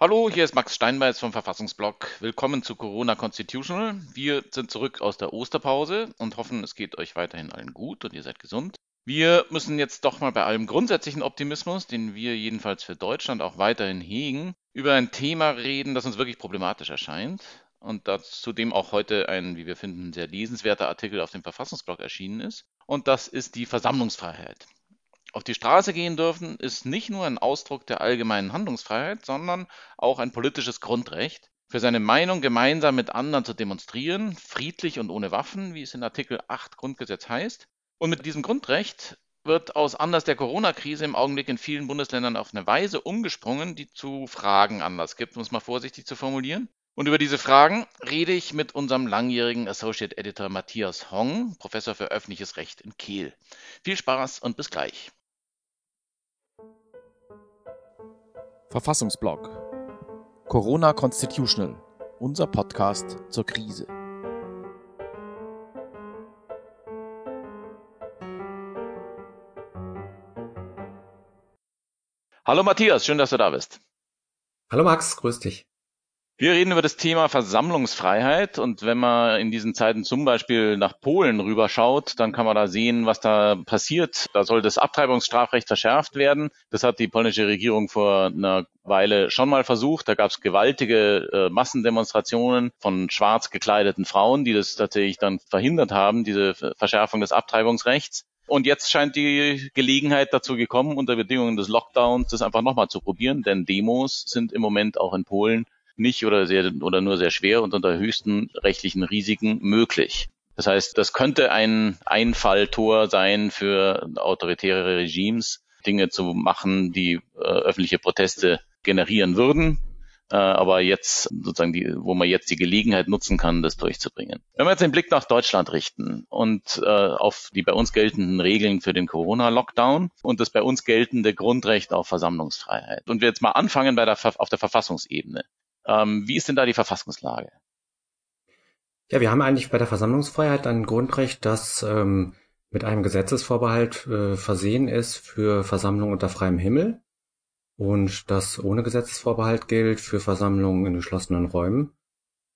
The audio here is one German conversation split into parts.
Hallo, hier ist Max Steinbeiß vom Verfassungsblog. Willkommen zu Corona Constitutional. Wir sind zurück aus der Osterpause und hoffen, es geht euch weiterhin allen gut und ihr seid gesund. Wir müssen jetzt doch mal bei allem grundsätzlichen Optimismus, den wir jedenfalls für Deutschland auch weiterhin hegen, über ein Thema reden, das uns wirklich problematisch erscheint und das zudem auch heute ein, wie wir finden, sehr lesenswerter Artikel auf dem Verfassungsblog erschienen ist. Und das ist die Versammlungsfreiheit. Auf die Straße gehen dürfen ist nicht nur ein Ausdruck der allgemeinen Handlungsfreiheit, sondern auch ein politisches Grundrecht, für seine Meinung gemeinsam mit anderen zu demonstrieren, friedlich und ohne Waffen, wie es in Artikel 8 Grundgesetz heißt. Und mit diesem Grundrecht wird aus Anlass der Corona-Krise im Augenblick in vielen Bundesländern auf eine Weise umgesprungen, die zu Fragen Anlass gibt, um es mal vorsichtig zu formulieren. Und über diese Fragen rede ich mit unserem langjährigen Associate Editor Matthias Hong, Professor für öffentliches Recht in Kiel. Viel Spaß und bis gleich. Verfassungsblog Corona Constitutional, unser Podcast zur Krise. Hallo Matthias, schön, dass du da bist. Hallo Max, grüß dich. Wir reden über das Thema Versammlungsfreiheit und wenn man in diesen Zeiten zum Beispiel nach Polen rüberschaut, dann kann man da sehen, was da passiert. Da soll das Abtreibungsstrafrecht verschärft werden. Das hat die polnische Regierung vor einer Weile schon mal versucht. Da gab es gewaltige äh, Massendemonstrationen von schwarz gekleideten Frauen, die das tatsächlich dann verhindert haben, diese Verschärfung des Abtreibungsrechts. Und jetzt scheint die Gelegenheit dazu gekommen, unter Bedingungen des Lockdowns das einfach nochmal zu probieren, denn Demos sind im Moment auch in Polen nicht oder sehr oder nur sehr schwer und unter höchsten rechtlichen Risiken möglich. Das heißt, das könnte ein Einfalltor sein für autoritäre Regimes, Dinge zu machen, die äh, öffentliche Proteste generieren würden, äh, aber jetzt sozusagen die, wo man jetzt die Gelegenheit nutzen kann, das durchzubringen. Wenn wir jetzt den Blick nach Deutschland richten und äh, auf die bei uns geltenden Regeln für den Corona-Lockdown und das bei uns geltende Grundrecht auf Versammlungsfreiheit und wir jetzt mal anfangen bei der, auf der Verfassungsebene. Ähm, wie ist denn da die Verfassungslage? Ja, wir haben eigentlich bei der Versammlungsfreiheit ein Grundrecht, das ähm, mit einem Gesetzesvorbehalt äh, versehen ist für Versammlungen unter freiem Himmel und das ohne Gesetzesvorbehalt gilt für Versammlungen in geschlossenen Räumen.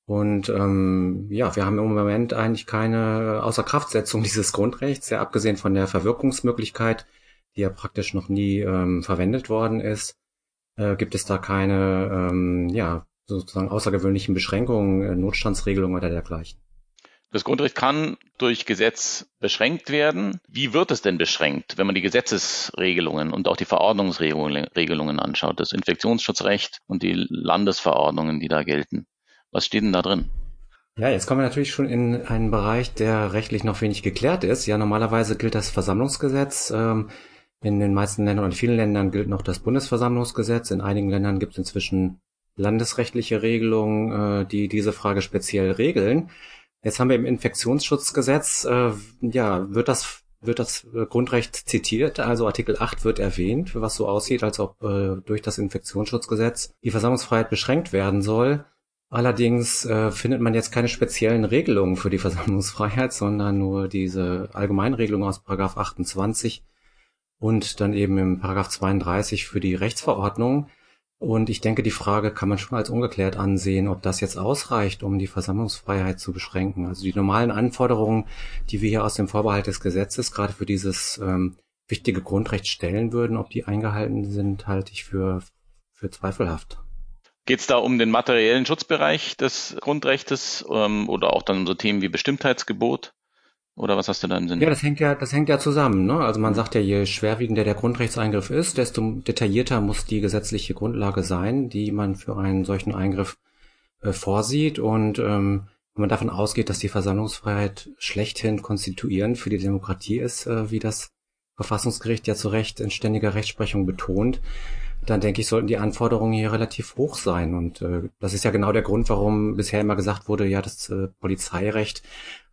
Und ähm, ja, wir haben im Moment eigentlich keine Außerkraftsetzung dieses Grundrechts, ja abgesehen von der Verwirkungsmöglichkeit, die ja praktisch noch nie ähm, verwendet worden ist, äh, gibt es da keine ähm, ja, sozusagen außergewöhnlichen Beschränkungen, äh, Notstandsregelungen oder dergleichen. Das Grundrecht kann durch Gesetz beschränkt werden. Wie wird es denn beschränkt, wenn man die Gesetzesregelungen und auch die Verordnungsregelungen anschaut, das Infektionsschutzrecht und die Landesverordnungen, die da gelten? Was steht denn da drin? Ja, jetzt kommen wir natürlich schon in einen Bereich, der rechtlich noch wenig geklärt ist. Ja, normalerweise gilt das Versammlungsgesetz. Ähm, in den meisten Ländern und vielen Ländern gilt noch das Bundesversammlungsgesetz. In einigen Ländern gibt es inzwischen landesrechtliche Regelungen, äh, die diese Frage speziell regeln. Jetzt haben wir im Infektionsschutzgesetz, äh, ja, wird das wird das Grundrecht zitiert, also Artikel 8 wird erwähnt, was so aussieht, als ob äh, durch das Infektionsschutzgesetz die Versammlungsfreiheit beschränkt werden soll. Allerdings äh, findet man jetzt keine speziellen Regelungen für die Versammlungsfreiheit, sondern nur diese Allgemeinregelung aus Paragraph 28 und dann eben im Paragraph 32 für die Rechtsverordnung. Und ich denke, die Frage kann man schon als ungeklärt ansehen, ob das jetzt ausreicht, um die Versammlungsfreiheit zu beschränken. Also die normalen Anforderungen, die wir hier aus dem Vorbehalt des Gesetzes gerade für dieses ähm, wichtige Grundrecht stellen würden, ob die eingehalten sind, halte ich für, für zweifelhaft. Geht es da um den materiellen Schutzbereich des Grundrechtes ähm, oder auch dann um so Themen wie Bestimmtheitsgebot? Oder was hast du da im Sinn? Ja, das hängt ja, das hängt ja zusammen. Ne? Also man sagt ja, je schwerwiegender der Grundrechtseingriff ist, desto detaillierter muss die gesetzliche Grundlage sein, die man für einen solchen Eingriff äh, vorsieht. Und ähm, wenn man davon ausgeht, dass die Versammlungsfreiheit schlechthin konstituierend für die Demokratie ist, äh, wie das Verfassungsgericht ja zu Recht in ständiger Rechtsprechung betont, dann denke ich, sollten die Anforderungen hier relativ hoch sein. Und äh, das ist ja genau der Grund, warum bisher immer gesagt wurde, ja, das äh, Polizeirecht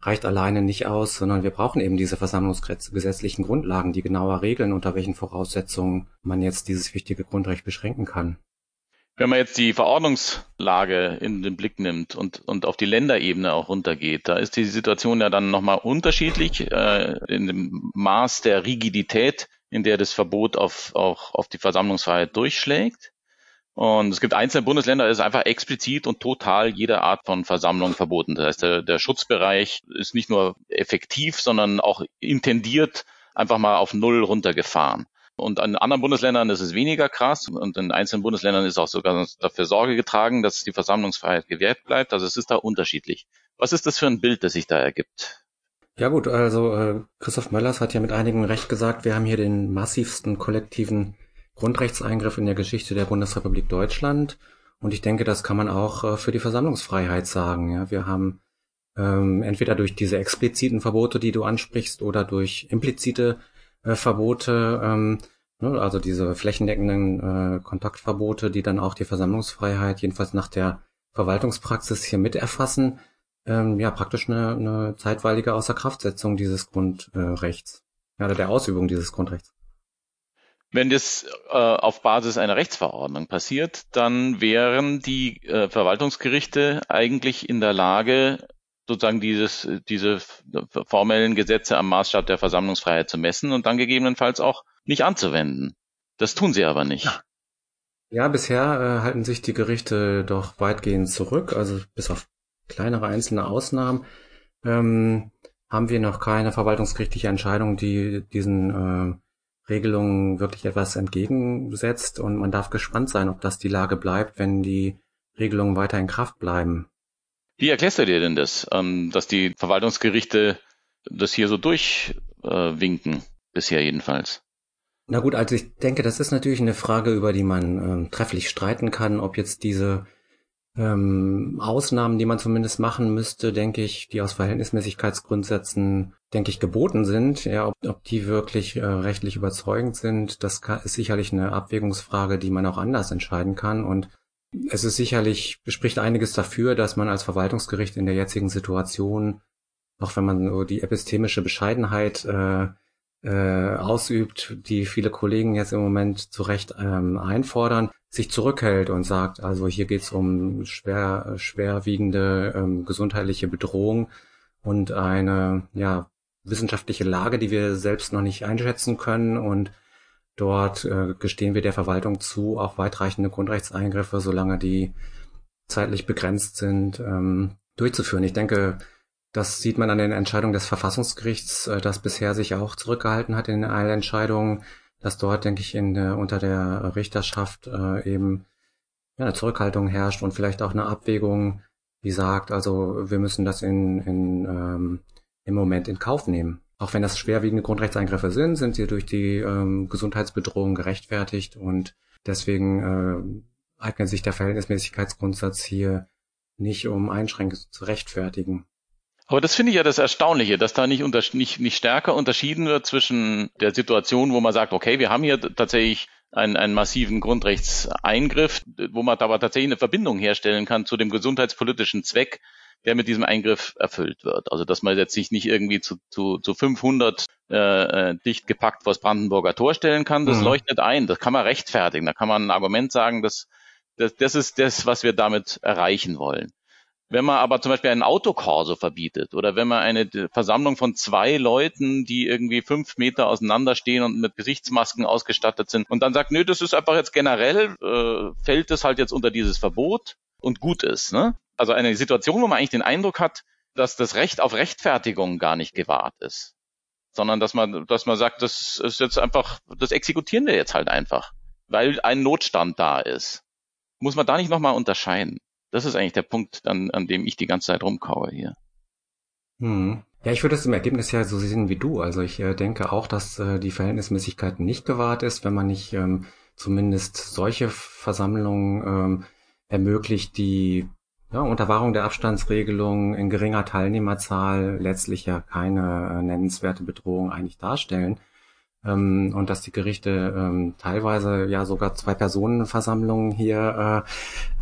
reicht alleine nicht aus, sondern wir brauchen eben diese versammlungsgesetzlichen Grundlagen, die genauer regeln, unter welchen Voraussetzungen man jetzt dieses wichtige Grundrecht beschränken kann. Wenn man jetzt die Verordnungslage in den Blick nimmt und, und auf die Länderebene auch runtergeht, da ist die Situation ja dann nochmal unterschiedlich äh, in dem Maß der Rigidität, in der das Verbot auf, auch auf die Versammlungsfreiheit durchschlägt. Und es gibt einzelne Bundesländer, da ist einfach explizit und total jede Art von Versammlung verboten. Das heißt, der, der Schutzbereich ist nicht nur effektiv, sondern auch intendiert einfach mal auf Null runtergefahren. Und an anderen Bundesländern ist es weniger krass und in einzelnen Bundesländern ist auch sogar dafür Sorge getragen, dass die Versammlungsfreiheit gewährt bleibt. Also es ist da unterschiedlich. Was ist das für ein Bild, das sich da ergibt? Ja gut, also äh, Christoph Möllers hat ja mit einigen Recht gesagt, wir haben hier den massivsten kollektiven Grundrechtseingriff in der Geschichte der Bundesrepublik Deutschland. Und ich denke, das kann man auch äh, für die Versammlungsfreiheit sagen. Ja, wir haben ähm, entweder durch diese expliziten Verbote, die du ansprichst, oder durch implizite äh, Verbote, ähm, ne, also diese flächendeckenden äh, Kontaktverbote, die dann auch die Versammlungsfreiheit jedenfalls nach der Verwaltungspraxis hier mit erfassen, ähm, ja praktisch eine, eine zeitweilige Außerkraftsetzung dieses Grundrechts, ja, oder der Ausübung dieses Grundrechts. Wenn das äh, auf Basis einer Rechtsverordnung passiert, dann wären die äh, Verwaltungsgerichte eigentlich in der Lage, sozusagen dieses, diese formellen Gesetze am Maßstab der Versammlungsfreiheit zu messen und dann gegebenenfalls auch nicht anzuwenden. Das tun sie aber nicht. Ja, ja bisher äh, halten sich die Gerichte doch weitgehend zurück, also bis auf kleinere einzelne Ausnahmen. Ähm, haben wir noch keine verwaltungsgerichtliche Entscheidung, die diesen äh, Regelungen wirklich etwas entgegensetzt und man darf gespannt sein, ob das die Lage bleibt, wenn die Regelungen weiter in Kraft bleiben. Wie erklärst du dir denn das, ähm, dass die Verwaltungsgerichte das hier so durchwinken, bisher jedenfalls? Na gut, also ich denke, das ist natürlich eine Frage, über die man ähm, trefflich streiten kann, ob jetzt diese ähm, Ausnahmen, die man zumindest machen müsste, denke ich, die aus Verhältnismäßigkeitsgrundsätzen, denke ich, geboten sind. Ja, ob, ob die wirklich äh, rechtlich überzeugend sind, das kann, ist sicherlich eine Abwägungsfrage, die man auch anders entscheiden kann. Und es ist sicherlich, spricht einiges dafür, dass man als Verwaltungsgericht in der jetzigen Situation, auch wenn man so die epistemische Bescheidenheit äh, äh, ausübt, die viele Kollegen jetzt im Moment zu Recht ähm, einfordern, sich zurückhält und sagt, also hier geht's um schwer, schwerwiegende ähm, gesundheitliche Bedrohung und eine ja, wissenschaftliche Lage, die wir selbst noch nicht einschätzen können und dort äh, gestehen wir der Verwaltung zu, auch weitreichende Grundrechtseingriffe, solange die zeitlich begrenzt sind, ähm, durchzuführen. Ich denke, das sieht man an den Entscheidungen des Verfassungsgerichts, äh, das bisher sich auch zurückgehalten hat in allen Entscheidungen, dass dort, denke ich, in unter der Richterschaft äh, eben ja, eine Zurückhaltung herrscht und vielleicht auch eine Abwägung, die sagt, also wir müssen das in, in, ähm, im Moment in Kauf nehmen. Auch wenn das schwerwiegende Grundrechtseingriffe sind, sind sie durch die ähm, Gesundheitsbedrohung gerechtfertigt und deswegen äh, eignet sich der Verhältnismäßigkeitsgrundsatz hier nicht, um Einschränkungen zu rechtfertigen. Aber das finde ich ja das Erstaunliche, dass da nicht, nicht, nicht stärker unterschieden wird zwischen der Situation, wo man sagt, okay, wir haben hier tatsächlich einen, einen massiven Grundrechtseingriff, wo man aber tatsächlich eine Verbindung herstellen kann zu dem gesundheitspolitischen Zweck, der mit diesem Eingriff erfüllt wird. Also dass man jetzt sich nicht irgendwie zu, zu, zu 500 äh, äh, dicht gepackt vor das Brandenburger Tor stellen kann, das mhm. leuchtet ein, das kann man rechtfertigen, da kann man ein Argument sagen, dass das, das ist das, was wir damit erreichen wollen. Wenn man aber zum Beispiel einen Autokorso verbietet oder wenn man eine Versammlung von zwei Leuten, die irgendwie fünf Meter auseinanderstehen und mit Gesichtsmasken ausgestattet sind und dann sagt, nö, das ist einfach jetzt generell, äh, fällt das halt jetzt unter dieses Verbot und gut ist. Ne? Also eine Situation, wo man eigentlich den Eindruck hat, dass das Recht auf Rechtfertigung gar nicht gewahrt ist, sondern dass man, dass man sagt, das ist jetzt einfach, das exekutieren wir jetzt halt einfach, weil ein Notstand da ist. Muss man da nicht nochmal unterscheiden? Das ist eigentlich der Punkt, an, an dem ich die ganze Zeit rumkaue hier. Hm. Ja, ich würde es im Ergebnis ja so sehen wie du. Also ich äh, denke auch, dass äh, die Verhältnismäßigkeit nicht gewahrt ist, wenn man nicht ähm, zumindest solche Versammlungen ähm, ermöglicht, die ja, unter Wahrung der Abstandsregelung in geringer Teilnehmerzahl letztlich ja keine äh, nennenswerte Bedrohung eigentlich darstellen ähm, und dass die Gerichte ähm, teilweise ja sogar zwei Personenversammlungen hier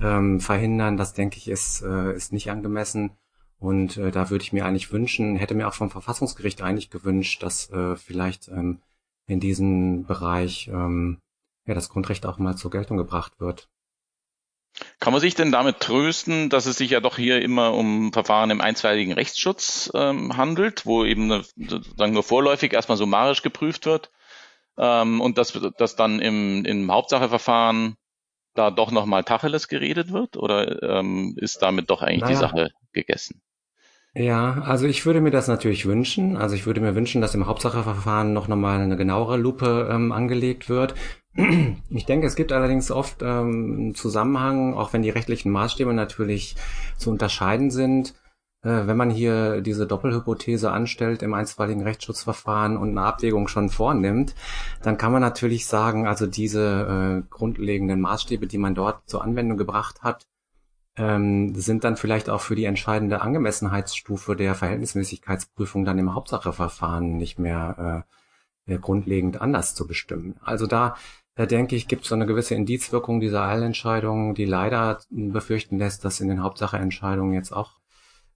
äh, ähm, verhindern, das denke ich ist, äh, ist nicht angemessen. Und äh, da würde ich mir eigentlich wünschen, hätte mir auch vom Verfassungsgericht eigentlich gewünscht, dass äh, vielleicht ähm, in diesem Bereich ähm, ja das Grundrecht auch mal zur Geltung gebracht wird. Kann man sich denn damit trösten, dass es sich ja doch hier immer um Verfahren im einstweiligen Rechtsschutz ähm, handelt, wo eben sozusagen nur vorläufig erstmal summarisch geprüft wird ähm, und dass, dass dann im, im Hauptsacheverfahren da doch nochmal Tacheles geredet wird oder ähm, ist damit doch eigentlich naja. die Sache gegessen? Ja, also ich würde mir das natürlich wünschen. Also ich würde mir wünschen, dass im Hauptsacheverfahren noch nochmal eine genauere Lupe ähm, angelegt wird. Ich denke, es gibt allerdings oft ähm, einen Zusammenhang, auch wenn die rechtlichen Maßstäbe natürlich zu unterscheiden sind. Äh, wenn man hier diese Doppelhypothese anstellt im einstweiligen Rechtsschutzverfahren und eine Abwägung schon vornimmt, dann kann man natürlich sagen, also diese äh, grundlegenden Maßstäbe, die man dort zur Anwendung gebracht hat, ähm, sind dann vielleicht auch für die entscheidende Angemessenheitsstufe der Verhältnismäßigkeitsprüfung dann im Hauptsacheverfahren nicht mehr äh, grundlegend anders zu bestimmen. Also da da denke ich, gibt es so eine gewisse Indizwirkung dieser Eilentscheidung, die leider befürchten lässt, dass in den Hauptsacheentscheidungen jetzt auch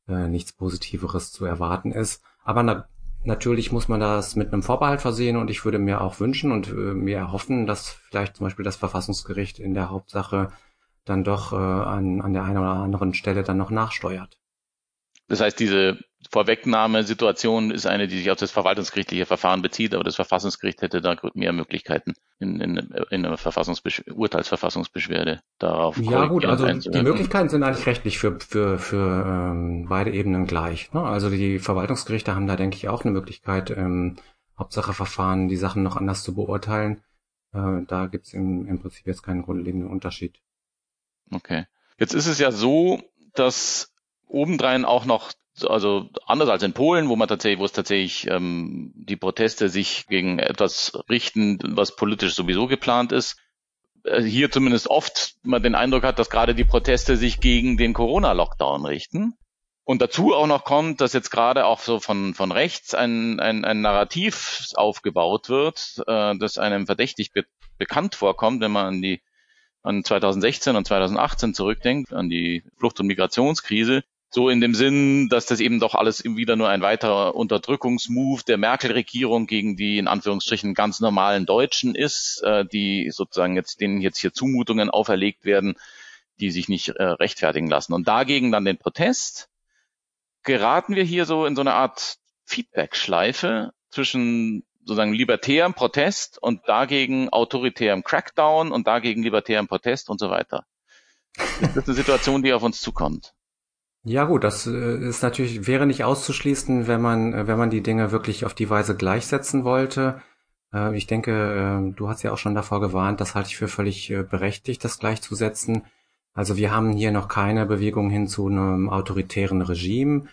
äh, nichts Positiveres zu erwarten ist. Aber na natürlich muss man das mit einem Vorbehalt versehen und ich würde mir auch wünschen und äh, mir erhoffen, dass vielleicht zum Beispiel das Verfassungsgericht in der Hauptsache dann doch äh, an, an der einen oder anderen Stelle dann noch nachsteuert. Das heißt, diese Vorwegnahmesituation ist eine, die sich auf das verwaltungsgerichtliche Verfahren bezieht, aber das Verfassungsgericht hätte da mehr Möglichkeiten in, in, in einer Verfassungsbesch Urteilsverfassungsbeschwerde darauf. Ja gut, also die Möglichkeiten sind eigentlich rechtlich für, für, für ähm, beide Ebenen gleich. Ne? Also die Verwaltungsgerichte haben da, denke ich, auch eine Möglichkeit, ähm, Hauptsacheverfahren die Sachen noch anders zu beurteilen. Äh, da gibt es im, im Prinzip jetzt keinen grundlegenden Unterschied. Okay. Jetzt ist es ja so, dass obendrein auch noch, also anders als in Polen, wo man tatsächlich, wo es tatsächlich ähm, die Proteste sich gegen etwas richten, was politisch sowieso geplant ist, äh, hier zumindest oft man den Eindruck hat, dass gerade die Proteste sich gegen den Corona-Lockdown richten. Und dazu auch noch kommt, dass jetzt gerade auch so von, von rechts ein, ein, ein Narrativ aufgebaut wird, äh, das einem verdächtig be bekannt vorkommt, wenn man an die an 2016 und 2018 zurückdenkt, an die Flucht- und Migrationskrise, so in dem Sinn, dass das eben doch alles wieder nur ein weiterer Unterdrückungsmove der Merkel-Regierung gegen die in Anführungsstrichen ganz normalen Deutschen ist, äh, die sozusagen jetzt denen jetzt hier Zumutungen auferlegt werden, die sich nicht äh, rechtfertigen lassen. Und dagegen dann den Protest geraten wir hier so in so eine Art Feedback-Schleife zwischen sozusagen libertärem Protest und dagegen autoritärem Crackdown und dagegen libertärem Protest und so weiter. Das ist eine Situation, die auf uns zukommt. Ja gut, das äh, ist natürlich, wäre nicht auszuschließen, wenn man, äh, wenn man die Dinge wirklich auf die Weise gleichsetzen wollte. Äh, ich denke, du hast ja auch schon davor gewarnt, das halte ich für völlig berechtigt, das gleichzusetzen. Also wir haben hier noch keine Bewegung hin zu einem autoritären Regime.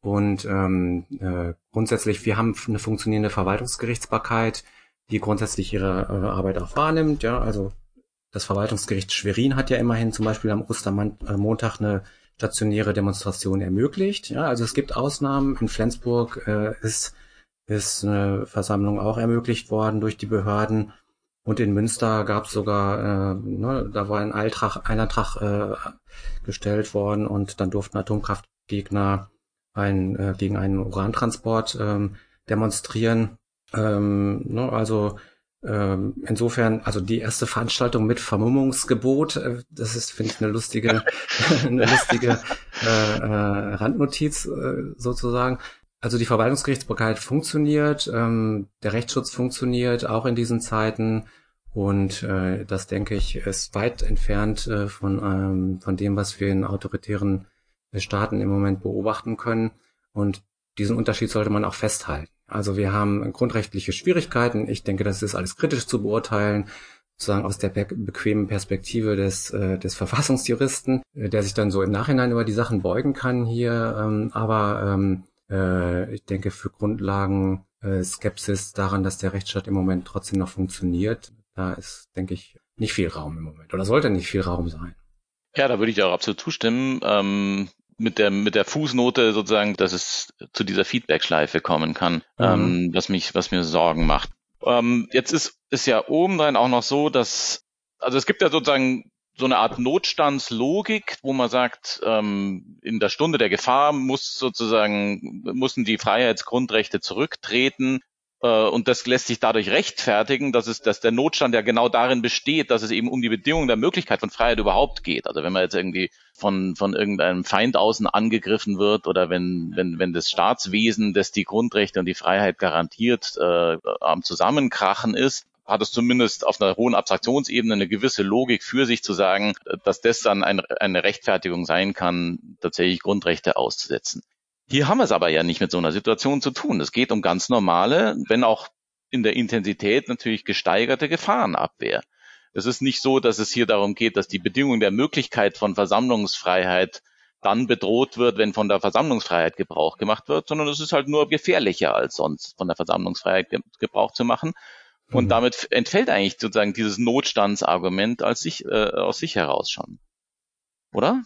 Und ähm, äh, grundsätzlich, wir haben eine funktionierende Verwaltungsgerichtsbarkeit, die grundsätzlich ihre äh, Arbeit auch wahrnimmt. Ja, also das Verwaltungsgericht Schwerin hat ja immerhin zum Beispiel am Ostermontag eine stationäre Demonstration ermöglicht. Ja, also es gibt Ausnahmen. In Flensburg äh, ist, ist eine Versammlung auch ermöglicht worden durch die Behörden. Und in Münster gab es sogar, äh, ne, da war ein Eintrag, ein Eintrag äh, gestellt worden und dann durften Atomkraftgegner ein, äh, gegen einen Urantransport ähm, demonstrieren. Ähm, ne, also ähm, insofern, also die erste Veranstaltung mit Vermummungsgebot, äh, das ist, finde ich, eine lustige, eine lustige äh, äh, Randnotiz äh, sozusagen. Also die Verwaltungsgerichtsbarkeit funktioniert, ähm, der Rechtsschutz funktioniert auch in diesen Zeiten und äh, das denke ich ist weit entfernt äh, von ähm, von dem, was wir in autoritären Staaten im Moment beobachten können. Und diesen Unterschied sollte man auch festhalten. Also wir haben grundrechtliche Schwierigkeiten. Ich denke, das ist alles kritisch zu beurteilen, sozusagen aus der be bequemen Perspektive des, äh, des Verfassungsjuristen, äh, der sich dann so im Nachhinein über die Sachen beugen kann hier. Ähm, aber ähm, äh, ich denke, für Grundlagen äh, Skepsis daran, dass der Rechtsstaat im Moment trotzdem noch funktioniert, da ist, denke ich, nicht viel Raum im Moment oder sollte nicht viel Raum sein. Ja, da würde ich auch absolut zustimmen. Ähm, mit der mit der Fußnote sozusagen, dass es zu dieser Feedback-Schleife kommen kann, mhm. ähm, was mich was mir Sorgen macht. Ähm, jetzt ist ist ja obendrein auch noch so, dass also es gibt ja sozusagen so eine Art Notstandslogik, wo man sagt, ähm, in der Stunde der Gefahr muss sozusagen müssen die Freiheitsgrundrechte zurücktreten. Äh, und das lässt sich dadurch rechtfertigen, dass es, dass der Notstand ja genau darin besteht, dass es eben um die Bedingungen der Möglichkeit von Freiheit überhaupt geht. Also wenn man jetzt irgendwie von, von irgendeinem Feind außen angegriffen wird oder wenn, wenn, wenn das Staatswesen, das die Grundrechte und die Freiheit garantiert, äh, am Zusammenkrachen ist, hat es zumindest auf einer hohen Abstraktionsebene eine gewisse Logik für sich zu sagen, dass das dann ein, eine Rechtfertigung sein kann, tatsächlich Grundrechte auszusetzen. Hier haben wir es aber ja nicht mit so einer Situation zu tun. Es geht um ganz normale, wenn auch in der Intensität natürlich gesteigerte Gefahrenabwehr. Es ist nicht so, dass es hier darum geht, dass die Bedingungen der Möglichkeit von Versammlungsfreiheit dann bedroht wird, wenn von der Versammlungsfreiheit Gebrauch gemacht wird, sondern es ist halt nur gefährlicher als sonst von der Versammlungsfreiheit Gebrauch zu machen. Und mhm. damit entfällt eigentlich sozusagen dieses Notstandsargument als sich, äh, aus sich heraus schon. Oder?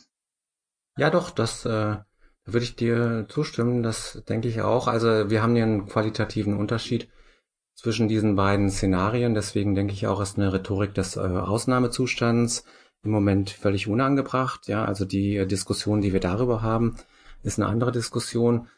Ja, doch, das äh, würde ich dir zustimmen. Das denke ich auch. Also wir haben hier einen qualitativen Unterschied zwischen diesen beiden Szenarien. Deswegen denke ich auch, ist eine Rhetorik des äh, Ausnahmezustands im Moment völlig unangebracht. Ja, also die Diskussion, die wir darüber haben, ist eine andere Diskussion.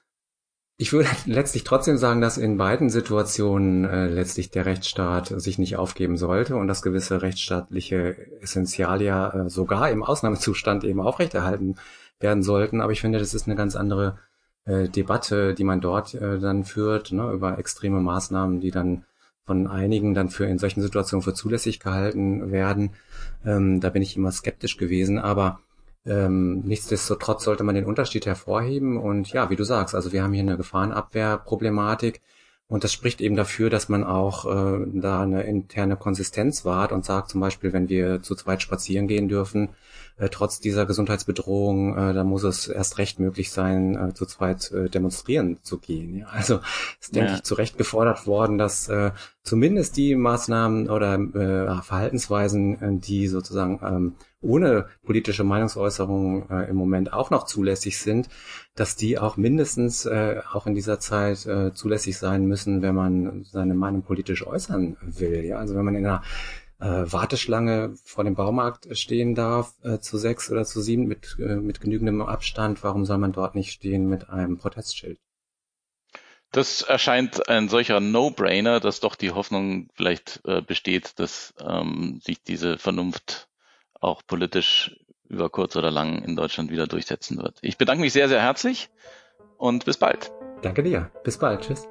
Ich würde letztlich trotzdem sagen, dass in beiden Situationen äh, letztlich der Rechtsstaat sich nicht aufgeben sollte und dass gewisse rechtsstaatliche Essentialia äh, sogar im Ausnahmezustand eben aufrechterhalten werden sollten. Aber ich finde, das ist eine ganz andere äh, Debatte, die man dort äh, dann führt, ne, über extreme Maßnahmen, die dann von einigen dann für in solchen Situationen für zulässig gehalten werden. Ähm, da bin ich immer skeptisch gewesen, aber ähm, nichtsdestotrotz sollte man den Unterschied hervorheben und ja, wie du sagst, also wir haben hier eine Gefahrenabwehrproblematik und das spricht eben dafür, dass man auch äh, da eine interne Konsistenz wahrt und sagt zum Beispiel, wenn wir zu zweit spazieren gehen dürfen, äh, trotz dieser Gesundheitsbedrohung, äh, da muss es erst recht möglich sein, äh, zu zweit äh, demonstrieren zu gehen. Ja? Also ist, denke ja. ich, zu Recht gefordert worden, dass äh, zumindest die Maßnahmen oder äh, Verhaltensweisen, äh, die sozusagen ähm, ohne politische Meinungsäußerung äh, im Moment auch noch zulässig sind, dass die auch mindestens äh, auch in dieser Zeit äh, zulässig sein müssen, wenn man seine Meinung politisch äußern will. Ja? Also wenn man in einer äh, Warteschlange vor dem Baumarkt stehen darf, äh, zu sechs oder zu sieben mit, äh, mit genügendem Abstand, warum soll man dort nicht stehen mit einem Protestschild? Das erscheint ein solcher No-Brainer, dass doch die Hoffnung vielleicht äh, besteht, dass ähm, sich diese Vernunft auch politisch über kurz oder lang in Deutschland wieder durchsetzen wird. Ich bedanke mich sehr, sehr herzlich und bis bald. Danke dir. Bis bald. Tschüss.